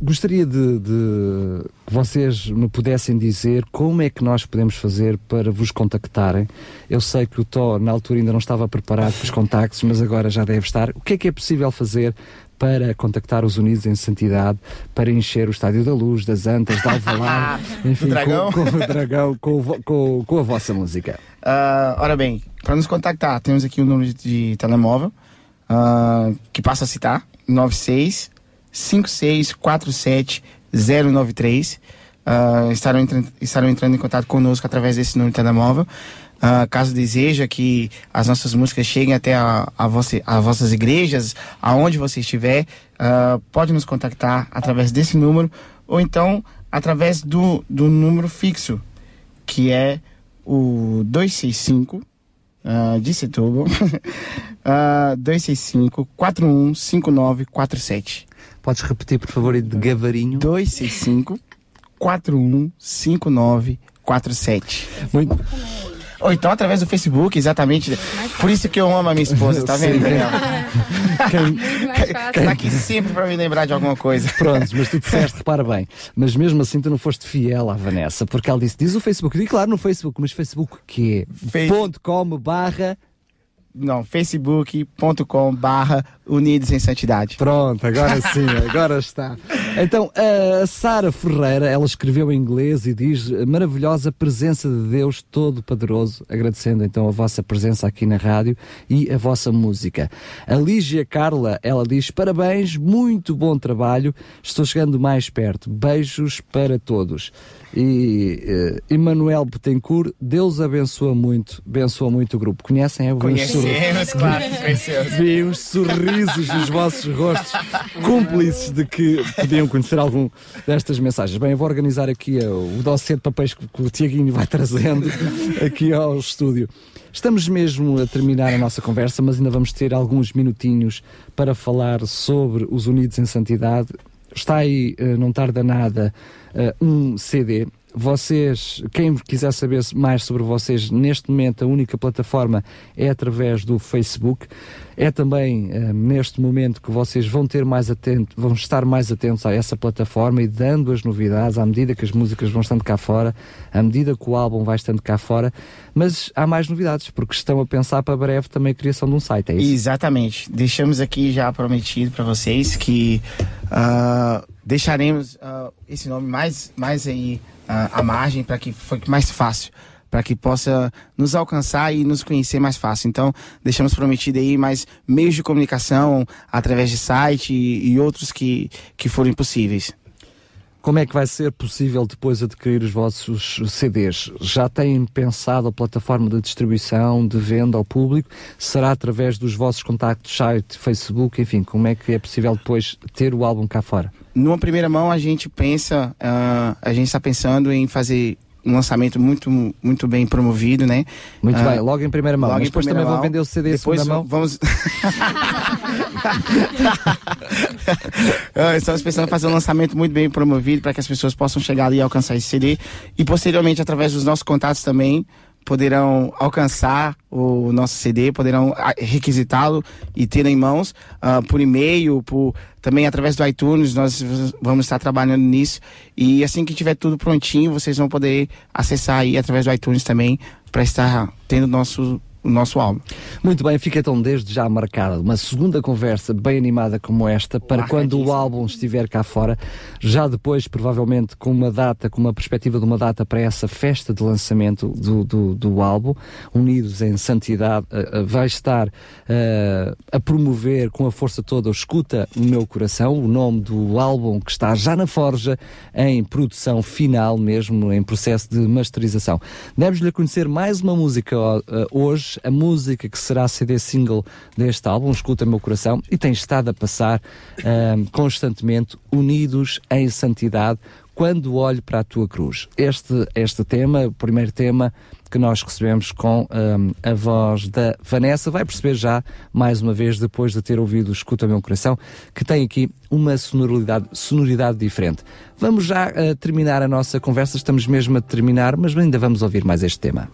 Speaker 1: Gostaria de, de, que vocês me pudessem dizer como é que nós podemos fazer para vos contactarem. Eu sei que o Tó, na altura, ainda não estava preparado para os contactos, mas agora já deve estar. O que é que é possível fazer para contactar os Unidos em Santidade, para encher o Estádio da Luz, das Antas, da Alvalade, enfim,
Speaker 2: dragão.
Speaker 1: Com, com o dragão, com, com- com a vossa música?
Speaker 2: Ah, ora bem, para nos contactar, temos aqui o número de, telemóvel, ah, que passa a citar, 96 5647 093. Ah, estarão, entrando, estarão entrando em contato conosco através desse número de telemóvel. Ah, caso deseja que as nossas músicas cheguem até a, a, você, a vossas igrejas, aonde você estiver, ah, pode nos contactar através desse número ou então através do, do número fixo, que é o 265 ah, de Setúbal, ah, 265 415947.
Speaker 1: Podes repetir, por favor, e de gavarinho?
Speaker 2: 265 415947.
Speaker 1: Muito.
Speaker 2: Ou então através do Facebook, exatamente. Por isso que eu amo a minha esposa, tá vendo. Daniel?
Speaker 5: Fácil.
Speaker 2: Tá aqui sempre para me lembrar de alguma coisa.
Speaker 1: Prontos, mas tu disseste, repara bem, mas mesmo assim tu não foste fiel à Vanessa, porque ela disse, diz o Facebook, digo claro no Facebook, mas Facebook o quê?
Speaker 2: Face-
Speaker 1: com barra,
Speaker 2: Não, facebook.com barra Unidos em Santidade.
Speaker 1: pronto, agora sim, agora está. Então, a Sara Ferreira, ela escreveu em inglês e diz, maravilhosa presença de Deus Todo-Poderoso, agradecendo então a vossa presença aqui na rádio e a vossa música. A Lígia Carla, ela diz, parabéns, muito bom trabalho, estou chegando mais perto, beijos para todos. E eh, Emanuel Betancourt, Deus abençoa muito, abençoa muito o grupo. Conhecem? É o
Speaker 2: Conhecemos, claro que conhecemos.
Speaker 1: Vi uns sorrisos nos vossos rostos, cúmplices de que podiam conhecer algum destas mensagens. Bem, eu vou organizar aqui eh, o dossiê de papéis que, que o Tiaguinho vai trazendo aqui ao estúdio. Estamos mesmo a terminar a nossa conversa, mas ainda vamos ter alguns minutinhos para falar sobre os Unidos em Santidade. Está aí, eh, não tarda nada, eh, um CD. Vocês, quem quiser saber mais sobre vocês, neste momento a única plataforma é através do Facebook. É também eh, neste momento que vocês vão ter mais atento, vão estar mais atentos a essa plataforma e dando as novidades à medida que as músicas vão estando cá fora, à medida que o álbum vai estando cá fora. Mas há mais novidades, porque estão a pensar para breve também a criação de um site, é isso?
Speaker 2: Exatamente. Deixamos aqui já prometido para vocês que ah, deixaremos ah, esse nome mais, mais aí ah, à margem para que fique mais fácil, para que possa nos alcançar e nos conhecer mais fácil. Então, deixamos prometido aí mais meios de comunicação através de site e, e outros que, que forem possíveis.
Speaker 1: Como é que vai ser possível depois adquirir os vossos CDs? Já têm pensado a plataforma de distribuição, de venda ao público? Será através dos vossos contactos, site, Facebook, enfim, como é que é possível depois ter o álbum cá fora?
Speaker 2: Numa primeira mão, a gente pensa, ah, a gente está pensando em fazer um lançamento muito, muito bem promovido, né?
Speaker 1: Muito
Speaker 2: Ah,
Speaker 1: bem, logo em primeira mão.
Speaker 2: logo
Speaker 1: Mas
Speaker 2: em
Speaker 1: depois
Speaker 2: primeira
Speaker 1: também vão
Speaker 2: mão.
Speaker 1: vender o CD em
Speaker 2: Depois
Speaker 1: segunda mão.
Speaker 2: vamos. Ah, Estamos pensando em fazer um lançamento muito bem promovido para que as pessoas possam chegar ali e alcançar esse CD. E posteriormente, através dos nossos contatos também, poderão alcançar o nosso CD, poderão ah, requisitá-lo e ter em mãos ah, por e-mail, por também através do iTunes, nós vamos estar trabalhando nisso. E assim que tiver tudo prontinho, vocês vão poder acessar aí através do iTunes também para estar tendo nosso, o nosso álbum.
Speaker 1: Muito bem, fica então desde já marcada uma segunda conversa bem animada como esta para quando o
Speaker 2: Marcadíssimo.
Speaker 1: álbum estiver cá fora, já depois provavelmente com uma data, com uma perspectiva de uma data para essa festa de lançamento do, do, do álbum, Unidos em Santidade, eh, eh, vai estar eh, a promover com a força toda o Escuta no Meu Coração, o nome do álbum que está já na forja, em produção final mesmo, em processo de masterização. Demos-lhe a conhecer mais uma música ó, eh, a música que será CD single deste álbum, Escuta Meu Coração, e tem estado a passar eh, constantemente unidos em santidade quando olho para a tua cruz. Este, este tema, o primeiro tema que nós recebemos com hum, a voz da Vanessa, vai perceber já, mais uma vez, depois de ter ouvido Escuta Meu Coração, que tem aqui uma sonoridade, sonoridade diferente. Vamos já uh, terminar a nossa conversa, estamos mesmo a terminar, mas ainda vamos ouvir mais este tema.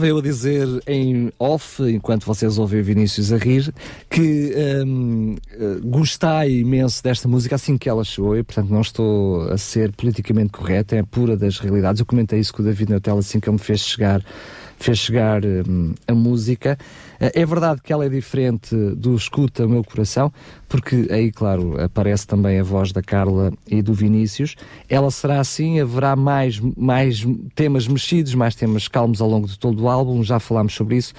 Speaker 1: Estava eu a dizer em off, enquanto vocês ouvem Vinícius a rir, que hum, eh, gostei imenso desta música assim que ela chegou e, portanto, não estou a ser politicamente correto, é pura das realidades. Eu comentei isso com o David Neutel assim que ele me fez chegar, fez chegar hum, a música. Eh, É verdade que ela é diferente do Escuta Meu Coração, porque aí, claro, aparece também a voz da Carla e do Vinícius. Ela será assim, haverá mais, mais temas mexidos, mais temas calmos ao longo de todo o álbum, já falámos sobre isso.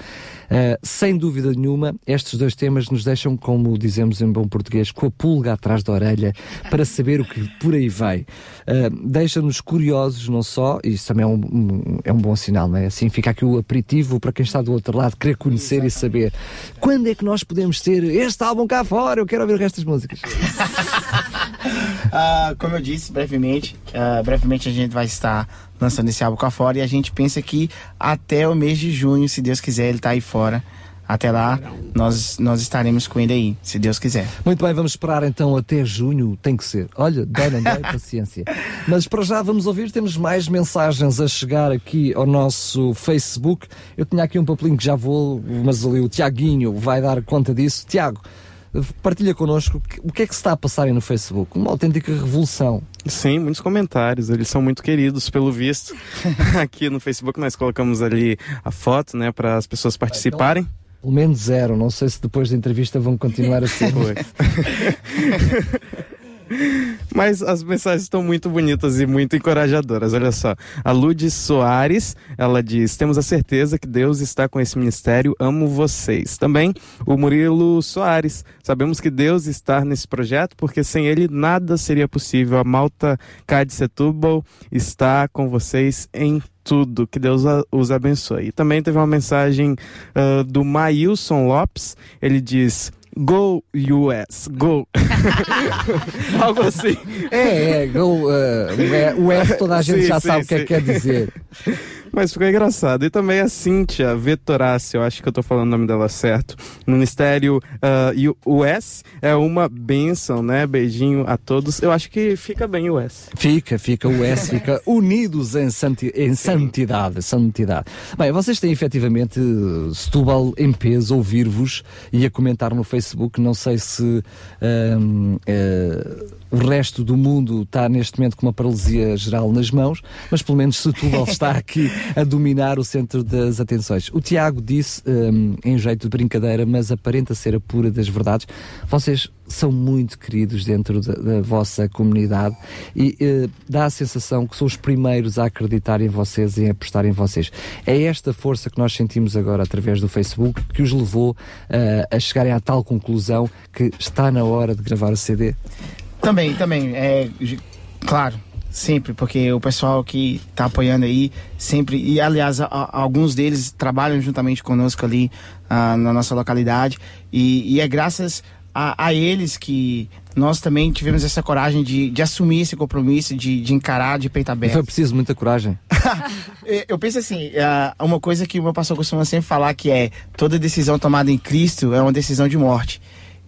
Speaker 1: Uh, sem dúvida nenhuma, estes dois temas nos deixam, como dizemos em bom português, com a pulga atrás da orelha para saber o que por aí vai. Uh, Deixa-nos curiosos, não só, e isso também é um, um- é um bom sinal, não é? Assim fica aqui o aperitivo para quem está do outro lado, querer conhecer e saber quando é que nós podemos ter este álbum cá fora, eu quero ouvir o resto das músicas.
Speaker 2: Ah, como eu disse brevemente, ah, brevemente a gente vai estar lançando esse álbum cá fora e a gente pensa que até o mês de junho, se Deus quiser, ele tá aí fora. Até lá, nós, nós estaremos com ele aí, se Deus quiser.
Speaker 1: Muito bem, vamos esperar então até junho, tem que ser. Olha, dói, não dói, paciência. Mas para já vamos ouvir, temos mais mensagens a chegar aqui ao nosso Facebook. Eu tinha aqui um papelinho que já vou, mas ali o Tiaguinho vai dar conta disso. Tiago, partilha connosco o que é que se está a passar aí no Facebook. Uma autêntica revolução.
Speaker 4: Sim, muitos comentários, eles são muito queridos, pelo visto. Aqui no Facebook nós colocamos ali a foto, né, para as pessoas participarem.
Speaker 1: Pelo menos zero. Não sei se depois da entrevista vão continuar a ser.
Speaker 4: Mas as mensagens estão muito bonitas e muito encorajadoras. Olha só. A Lud Soares, ela diz: Temos a certeza que Deus está com esse ministério. Amo vocês. Também o Murilo Soares. Sabemos que Deus está nesse projeto porque sem ele nada seria possível. A Malta Cade Setúbal está com vocês em tudo. Que Deus os abençoe. E também teve uma mensagem ah, do Maílson Lopes. Ele diz. Go US, go. Algo assim.
Speaker 1: É, é, go, uh, o E- o S toda a gente
Speaker 4: Sim,
Speaker 1: já
Speaker 4: sim,
Speaker 1: sabe o que é que quer dizer.
Speaker 4: Mas ficou engraçado. E também a Cíntia Vetorácio, eu acho que eu tô falando o nome dela certo. No Ministério ah, e o US é uma bênção, né? Beijinho a todos. Eu acho que fica bem o US.
Speaker 1: Fica, fica o S, fica unidos em, santi em santidade, santidade. Bem, vocês têm efetivamente eh, Setúbal em peso ouvir-vos e a comentar no Facebook. Não sei se ahm, eh, o resto do mundo está neste momento com uma paralisia geral nas mãos, mas pelo menos Setúbal está aqui a dominar o centro das atenções. O Tiago disse, ahm, em jeito de brincadeira, mas aparenta ser a pura das verdades, vocês são muito queridos dentro da, da vossa comunidade e eh, dá a sensação que são os primeiros a acreditar em vocês e a apostar em vocês. É esta força que nós sentimos agora através do Facebook que os levou eh, a chegarem à tal conclusão que está na hora de gravar o CD.
Speaker 2: Também, também, é, claro, sempre, porque o pessoal que tá apoiando aí, sempre, e aliás, a- a- alguns deles trabalham juntamente conosco ali ah, na nossa localidade, e, e é graças a, a eles que nós também tivemos essa coragem de, de assumir esse compromisso, de, de encarar de peito aberto.
Speaker 1: foi preciso muita coragem.
Speaker 2: É, Eu penso assim, ah, uma coisa que o meu pastor costuma sempre falar que é toda decisão tomada em Cristo é uma decisão de morte.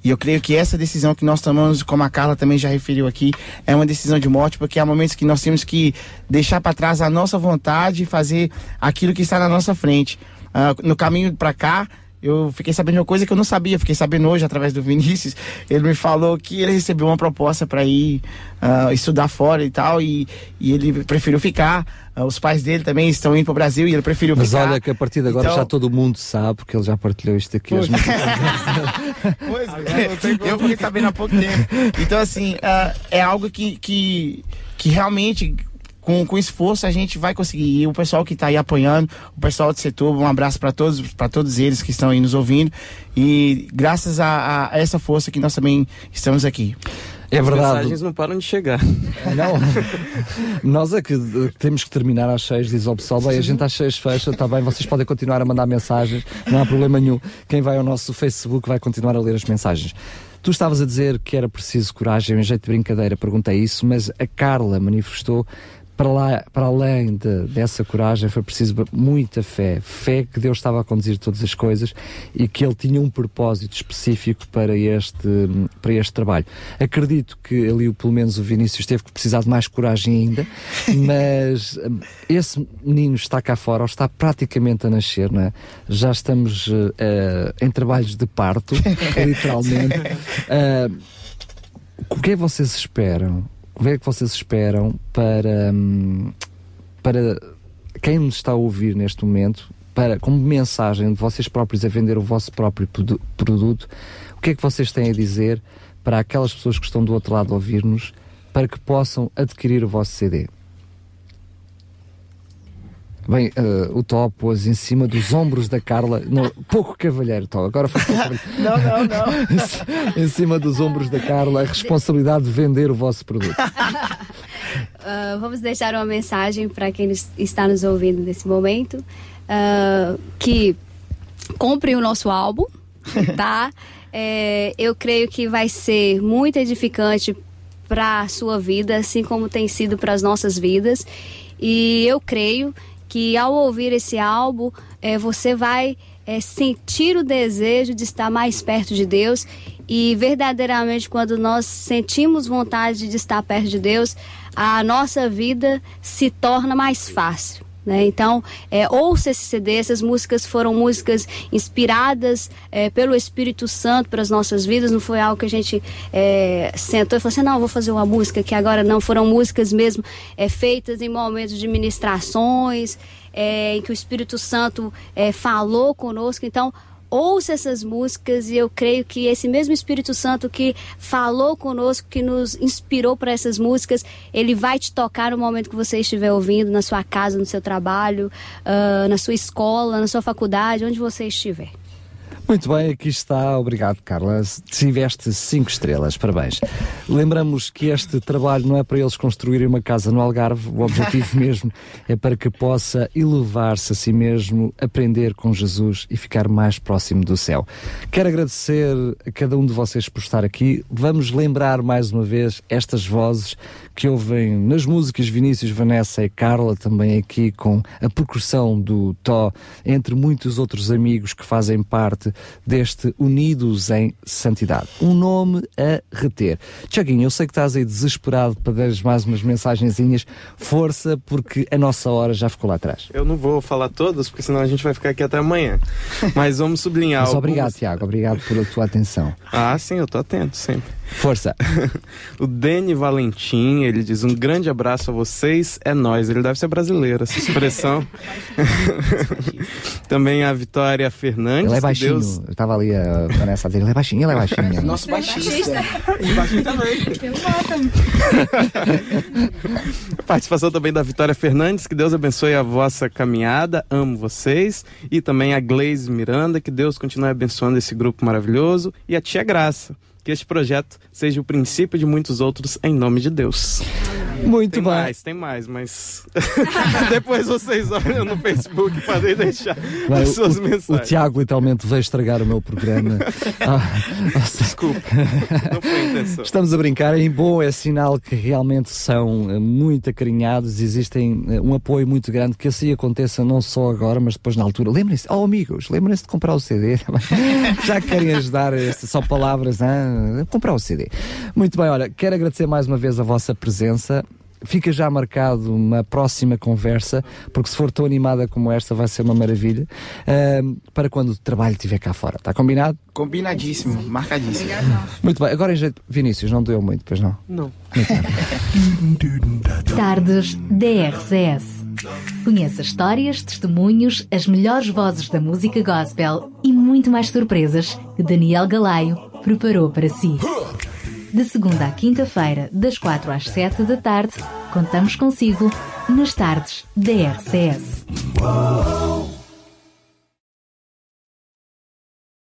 Speaker 2: E eu creio que essa decisão que nós tomamos, como a Carla também já referiu aqui, é uma decisão de morte, porque há momentos que nós temos que deixar para trás a nossa vontade e fazer aquilo que está na nossa frente. Ah, no caminho para cá, eu fiquei sabendo de uma coisa que eu não sabia, fiquei sabendo hoje através do Vinícius. Ele me falou que ele recebeu uma proposta para ir ah, estudar fora e tal, e, e ele preferiu ficar. Ah, os pais dele também estão indo para o Brasil e ele preferiu
Speaker 1: Mas
Speaker 2: ficar.
Speaker 1: olha que a partir de agora
Speaker 2: Então-
Speaker 1: já todo mundo sabe, porque ele já partilhou isto aqui.
Speaker 2: Pois.
Speaker 1: As
Speaker 2: Pois, eu fiquei sabendo há pouco tempo. Então, assim, ah, é algo que, que, que realmente, com, com esforço, a gente vai conseguir. E o pessoal que está aí apoiando, o pessoal de Setúbal, um abraço para todos, para todos eles que estão aí nos ouvindo. E graças a, a- essa força que nós também estamos aqui.
Speaker 1: É
Speaker 4: As
Speaker 1: verdade.
Speaker 4: mensagens não param de chegar.
Speaker 1: Não, nós é que eh, temos que terminar às seis, diz o pessoal. Bem, a gente às seis fecha, está bem, vocês podem continuar a mandar mensagens, não há problema nenhum. Quem vai ao nosso Facebook vai continuar a ler as mensagens. Tu estavas a dizer que era preciso coragem, em jeito de brincadeira, perguntei isso, mas a Carla manifestou para, lá, para além de, dessa coragem foi preciso muita fé. Fé que Deus estava a conduzir todas as coisas e que Ele tinha um propósito específico para este, para este trabalho. Acredito que ali, pelo menos, o Vinícius teve que precisar de mais coragem ainda, mas esse menino está cá fora, ou está praticamente a nascer, não é? já estamos uh, em trabalhos de parto, literalmente. Uh, o que é que vocês esperam? O que é que vocês esperam para, hum, para quem nos está a ouvir neste momento, para, como mensagem de vocês próprios a vender o vosso próprio produto, o que é que vocês têm a dizer para aquelas pessoas que estão do outro lado a ouvir-nos para que possam adquirir o vosso CD? Bem, uh, o Tó pôs em cima dos ombros da Carla. Não, pouco cavalheiro, Tó. Agora foi pouco
Speaker 2: Não, não, não.
Speaker 1: em cima dos ombros da Carla a responsabilidade de vender o vosso produto.
Speaker 3: Uh, vamos deixar uma mensagem para quem está nos ouvindo nesse momento. Uh, que compre o nosso álbum, tá? É, eu creio que vai ser muito edificante para a sua vida, assim como tem sido para as nossas vidas. E eu creio que ao ouvir esse álbum, é, você vai é, sentir o desejo de estar mais perto de Deus. E verdadeiramente, quando nós sentimos vontade de estar perto de Deus, a nossa vida se torna mais fácil. Né? Então, é, ouça esse CD, essas músicas foram músicas inspiradas é, pelo Espírito Santo para as nossas vidas, não foi algo que a gente é, sentou e falou assim, não, vou fazer uma música que agora não, foram músicas mesmo é, feitas em momentos de ministrações, é, em que o Espírito Santo é, falou conosco, então ouça essas músicas e eu creio que esse mesmo Espírito Santo que falou conosco, que nos inspirou para essas músicas, ele vai te tocar no momento que você estiver ouvindo, na sua casa, no seu trabalho, uh, na sua escola, na sua faculdade, onde você estiver.
Speaker 1: Muito bem, aqui está. Obrigado, Carla. Tiveste cinco estrelas, parabéns. Lembramos que este trabalho não é para eles construírem uma casa no Algarve, o objetivo mesmo é para que possa elevar-se a si mesmo, aprender com Jesus e ficar mais próximo do céu. Quero agradecer a cada um de vocês por estar aqui. Vamos lembrar mais uma vez estas vozes que ouvem nas músicas Vinícius, Vanessa e Carla, também aqui com a percussão do Tó, entre muitos outros amigos que fazem parte deste Unidos em Santidade. Um nome a reter. Tiaguinho, eu sei que estás aí desesperado para dar mais umas mensagenzinhas. Força, porque a nossa hora já ficou lá atrás.
Speaker 4: Eu não vou falar todas, porque senão a gente vai ficar aqui até amanhã. Mas vamos sublinhar. Mas
Speaker 1: algumas... obrigado, Tiago. Obrigado pela tua atenção.
Speaker 4: Ah, sim, eu tô atento sempre.
Speaker 1: Força.
Speaker 4: o Deni Valentim, ele diz um grande abraço a vocês, é nós. Ele deve ser brasileiro, essa expressão. Também a Vitória Fernandes.
Speaker 1: Ele é baixinho. Deus... Eu tava ali a Vanessa dele, ele é baixinho, ele é baixinho.
Speaker 2: Nosso baixista. E baixinho também.
Speaker 4: Participação também da Vitória Fernandes, que Deus abençoe a vossa caminhada, amo vocês. E também a Gleise Miranda, que Deus continue abençoando esse grupo maravilhoso. E a Tia Graça que este projeto seja o princípio de muitos outros em nome de Deus.
Speaker 1: Muito
Speaker 4: tem
Speaker 1: bem.
Speaker 4: mais, tem mais, mas depois vocês olham no Facebook podem deixar Vai, as suas
Speaker 1: o,
Speaker 4: mensagens.
Speaker 1: O Tiago literalmente veio estragar o meu programa. ah,
Speaker 4: Desculpa, não foi a intenção.
Speaker 1: Estamos a brincar, em bom é sinal que realmente são eh, muito acarinhados, existem eh, um apoio muito grande, que assim aconteça não só agora, mas depois na altura. Lembrem-se, oh amigos, lembrem-se de comprar o CD, já que querem ajudar, só palavras, hein? comprar o CD. Muito bem, olha, quero agradecer mais uma vez a vossa presença fica já marcado uma próxima conversa, porque se for tão animada como esta, vai ser uma maravilha, uh, para quando o trabalho estiver cá fora. Está combinado?
Speaker 2: Combinadíssimo, marcadíssimo.
Speaker 1: Muito bem, agora em jeito. Vinícius, não doeu muito, pois não?
Speaker 4: Não.
Speaker 7: Tardes DRCS. Conheça histórias, testemunhos, as melhores vozes da música gospel e muito mais surpresas que Daniel Galaio preparou para si. De segunda à quinta-feira, das quatro às sete da tarde, contamos consigo nas tardes da RCS.